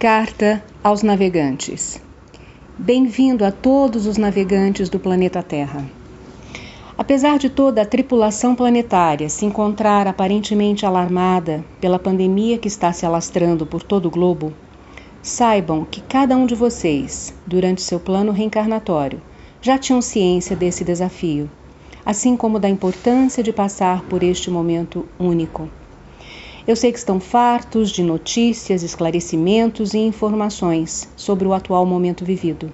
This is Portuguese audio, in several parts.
Carta aos navegantes. Bem-vindo a todos os navegantes do planeta Terra. Apesar de toda a tripulação planetária se encontrar aparentemente alarmada pela pandemia que está se alastrando por todo o globo, saibam que cada um de vocês, durante seu plano reencarnatório, já tinham ciência desse desafio, assim como da importância de passar por este momento único. Eu sei que estão fartos de notícias, esclarecimentos e informações sobre o atual momento vivido.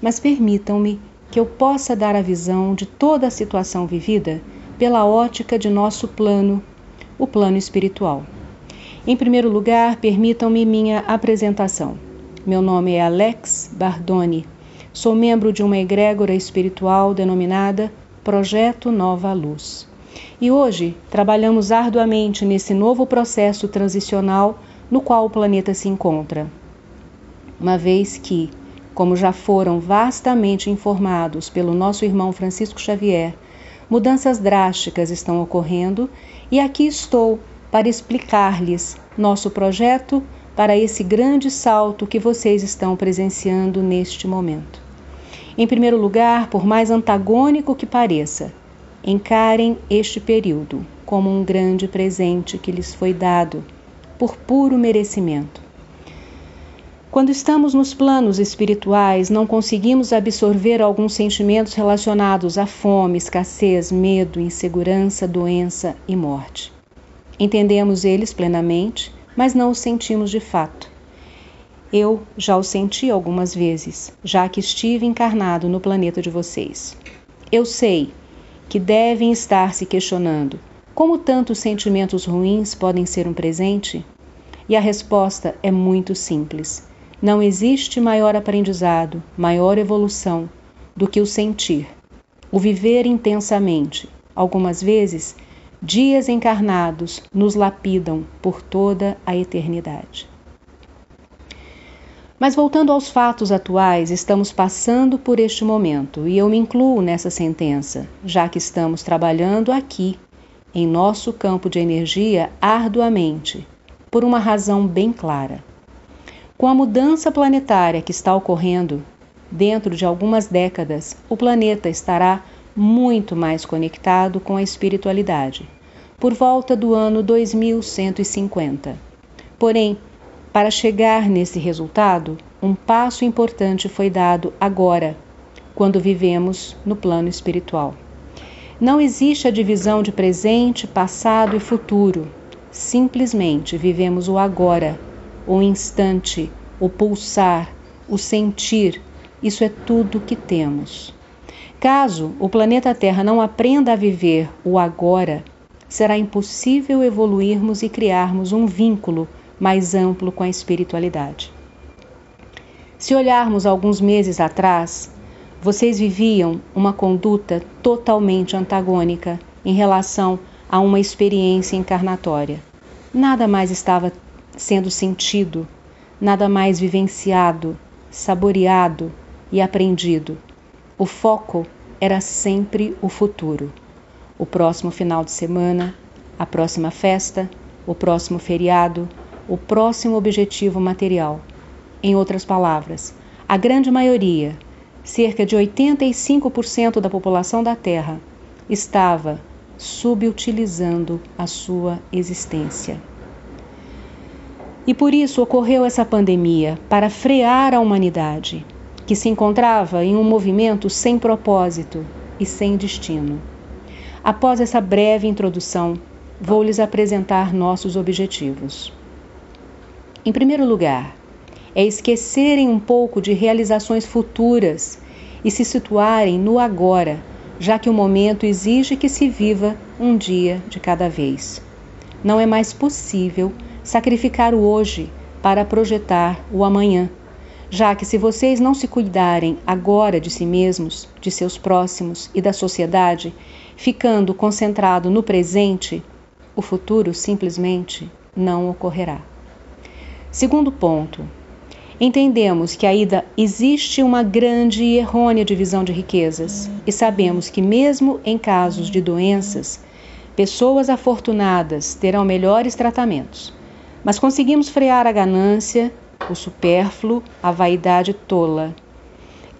Mas permitam-me que eu possa dar a visão de toda a situação vivida pela ótica de nosso plano, o plano espiritual. Em primeiro lugar, permitam-me minha apresentação. Meu nome é Alex Bardoni. Sou membro de uma egrégora espiritual denominada Projeto Nova Luz. E hoje trabalhamos arduamente nesse novo processo transicional no qual o planeta se encontra. Uma vez que, como já foram vastamente informados pelo nosso irmão Francisco Xavier, mudanças drásticas estão ocorrendo e aqui estou para explicar-lhes nosso projeto para esse grande salto que vocês estão presenciando neste momento. Em primeiro lugar, por mais antagônico que pareça, Encarem este período como um grande presente que lhes foi dado por puro merecimento. Quando estamos nos planos espirituais, não conseguimos absorver alguns sentimentos relacionados à fome, escassez, medo, insegurança, doença e morte. Entendemos eles plenamente, mas não os sentimos de fato. Eu já os senti algumas vezes, já que estive encarnado no planeta de vocês. Eu sei que devem estar se questionando: como tantos sentimentos ruins podem ser um presente? E a resposta é muito simples. Não existe maior aprendizado, maior evolução do que o sentir, o viver intensamente. Algumas vezes, dias encarnados nos lapidam por toda a eternidade. Mas voltando aos fatos atuais, estamos passando por este momento e eu me incluo nessa sentença, já que estamos trabalhando aqui, em nosso campo de energia, arduamente, por uma razão bem clara. Com a mudança planetária que está ocorrendo, dentro de algumas décadas, o planeta estará muito mais conectado com a espiritualidade, por volta do ano 2150. Porém, para chegar nesse resultado, um passo importante foi dado agora, quando vivemos no plano espiritual. Não existe a divisão de presente, passado e futuro. Simplesmente vivemos o agora, o instante, o pulsar, o sentir. Isso é tudo que temos. Caso o planeta Terra não aprenda a viver o agora, será impossível evoluirmos e criarmos um vínculo mais amplo com a espiritualidade. Se olharmos alguns meses atrás, vocês viviam uma conduta totalmente antagônica em relação a uma experiência encarnatória. Nada mais estava sendo sentido, nada mais vivenciado, saboreado e aprendido. O foco era sempre o futuro. O próximo final de semana, a próxima festa, o próximo feriado, o próximo objetivo material. Em outras palavras, a grande maioria, cerca de 85% da população da Terra, estava subutilizando a sua existência. E por isso ocorreu essa pandemia para frear a humanidade, que se encontrava em um movimento sem propósito e sem destino. Após essa breve introdução, vou lhes apresentar nossos objetivos. Em primeiro lugar, é esquecerem um pouco de realizações futuras e se situarem no agora, já que o momento exige que se viva um dia de cada vez. Não é mais possível sacrificar o hoje para projetar o amanhã, já que se vocês não se cuidarem agora de si mesmos, de seus próximos e da sociedade, ficando concentrado no presente, o futuro simplesmente não ocorrerá. Segundo ponto, entendemos que ainda existe uma grande e errônea divisão de riquezas e sabemos que, mesmo em casos de doenças, pessoas afortunadas terão melhores tratamentos. Mas conseguimos frear a ganância o supérfluo, a vaidade tola.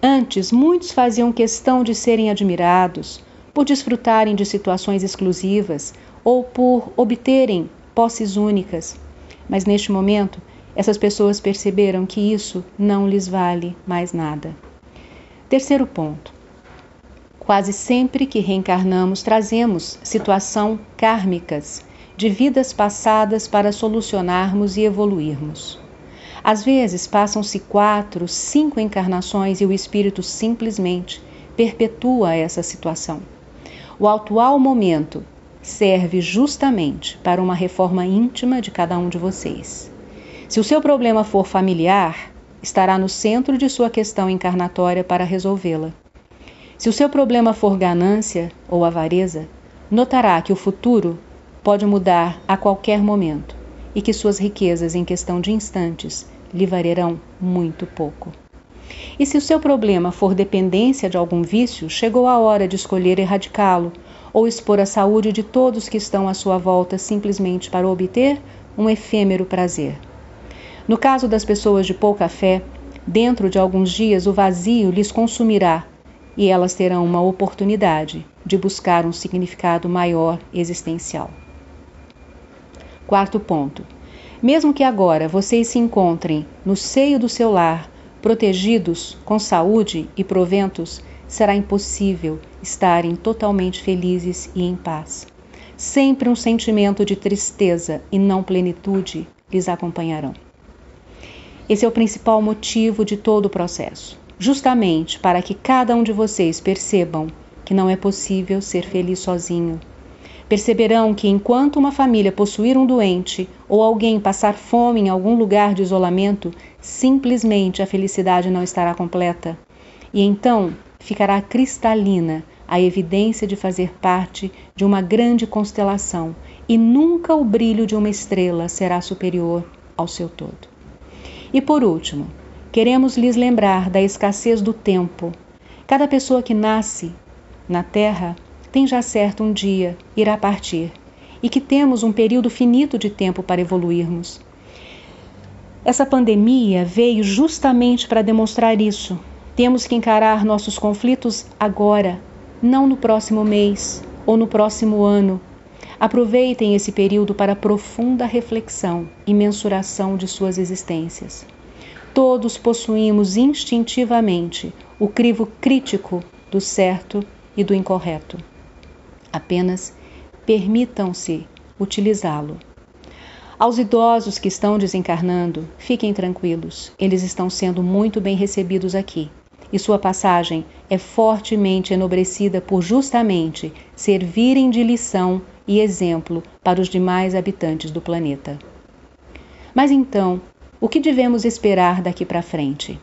Antes, muitos faziam questão de serem admirados por desfrutarem de situações exclusivas ou por obterem posses únicas. Mas neste momento, essas pessoas perceberam que isso não lhes vale mais nada. Terceiro ponto. Quase sempre que reencarnamos, trazemos situação kármicas de vidas passadas para solucionarmos e evoluirmos. Às vezes passam-se quatro, cinco encarnações e o espírito simplesmente perpetua essa situação. O atual momento serve justamente para uma reforma íntima de cada um de vocês. Se o seu problema for familiar, estará no centro de sua questão encarnatória para resolvê-la. Se o seu problema for ganância ou avareza, notará que o futuro pode mudar a qualquer momento e que suas riquezas em questão de instantes lhe valerão muito pouco. E se o seu problema for dependência de algum vício, chegou a hora de escolher erradicá-lo ou expor a saúde de todos que estão à sua volta simplesmente para obter um efêmero prazer. No caso das pessoas de pouca fé, dentro de alguns dias o vazio lhes consumirá e elas terão uma oportunidade de buscar um significado maior existencial. Quarto ponto. Mesmo que agora vocês se encontrem no seio do seu lar, protegidos, com saúde e proventos, será impossível estarem totalmente felizes e em paz. Sempre um sentimento de tristeza e não plenitude lhes acompanharão. Esse é o principal motivo de todo o processo justamente para que cada um de vocês percebam que não é possível ser feliz sozinho. Perceberão que enquanto uma família possuir um doente ou alguém passar fome em algum lugar de isolamento, simplesmente a felicidade não estará completa. E então ficará cristalina a evidência de fazer parte de uma grande constelação e nunca o brilho de uma estrela será superior ao seu todo. E por último, Queremos lhes lembrar da escassez do tempo. Cada pessoa que nasce na Terra tem já certo um dia irá partir e que temos um período finito de tempo para evoluirmos. Essa pandemia veio justamente para demonstrar isso. Temos que encarar nossos conflitos agora, não no próximo mês ou no próximo ano. Aproveitem esse período para profunda reflexão e mensuração de suas existências. Todos possuímos instintivamente o crivo crítico do certo e do incorreto. Apenas permitam-se utilizá-lo. Aos idosos que estão desencarnando, fiquem tranquilos, eles estão sendo muito bem recebidos aqui. E sua passagem é fortemente enobrecida por justamente servirem de lição e exemplo para os demais habitantes do planeta. Mas então, o que devemos esperar daqui para frente?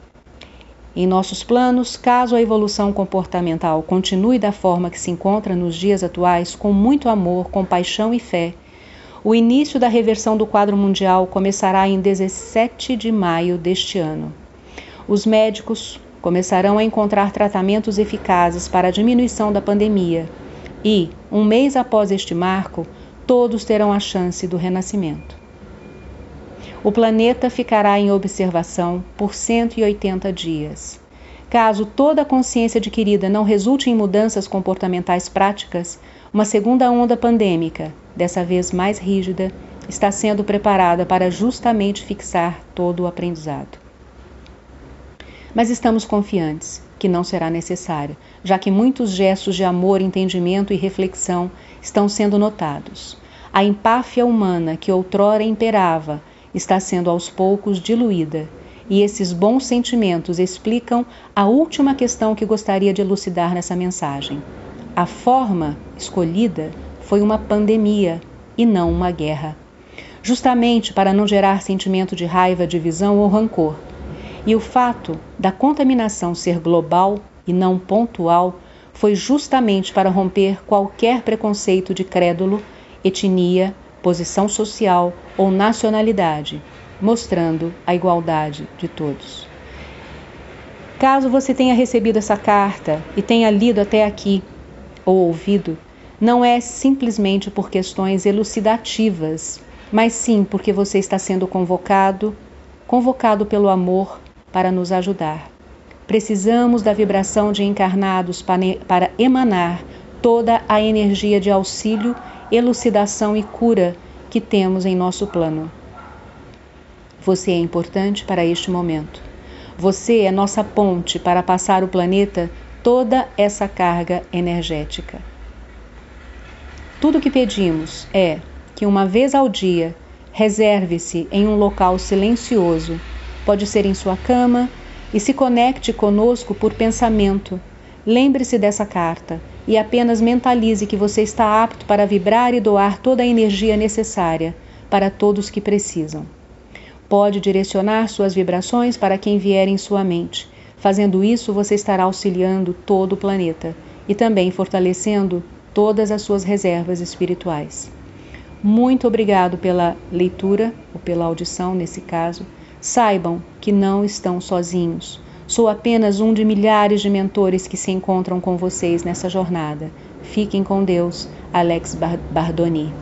Em nossos planos, caso a evolução comportamental continue da forma que se encontra nos dias atuais, com muito amor, compaixão e fé, o início da reversão do quadro mundial começará em 17 de maio deste ano. Os médicos começarão a encontrar tratamentos eficazes para a diminuição da pandemia e, um mês após este marco, todos terão a chance do renascimento o planeta ficará em observação por 180 dias. Caso toda a consciência adquirida não resulte em mudanças comportamentais práticas, uma segunda onda pandêmica, dessa vez mais rígida, está sendo preparada para justamente fixar todo o aprendizado. Mas estamos confiantes que não será necessário, já que muitos gestos de amor, entendimento e reflexão estão sendo notados. A empáfia humana que outrora imperava está sendo aos poucos diluída, e esses bons sentimentos explicam a última questão que gostaria de elucidar nessa mensagem. A forma escolhida foi uma pandemia e não uma guerra, justamente para não gerar sentimento de raiva, divisão ou rancor. E o fato da contaminação ser global e não pontual foi justamente para romper qualquer preconceito de crédulo, etnia, posição social ou nacionalidade, mostrando a igualdade de todos. Caso você tenha recebido essa carta e tenha lido até aqui ou ouvido, não é simplesmente por questões elucidativas, mas sim porque você está sendo convocado convocado pelo amor para nos ajudar. Precisamos da vibração de encarnados para emanar toda a energia de auxílio, elucidação e cura que temos em nosso plano. Você é importante para este momento. Você é nossa ponte para passar o planeta toda essa carga energética. Tudo o que pedimos é que uma vez ao dia reserve-se em um local silencioso, pode ser em sua cama, e se conecte conosco por pensamento. Lembre-se dessa carta e apenas mentalize que você está apto para vibrar e doar toda a energia necessária para todos que precisam. Pode direcionar suas vibrações para quem vier em sua mente. Fazendo isso, você estará auxiliando todo o planeta e também fortalecendo todas as suas reservas espirituais. Muito obrigado pela leitura ou pela audição nesse caso. Saibam que não estão sozinhos. Sou apenas um de milhares de mentores que se encontram com vocês nessa jornada. Fiquem com Deus. Alex Bardoni.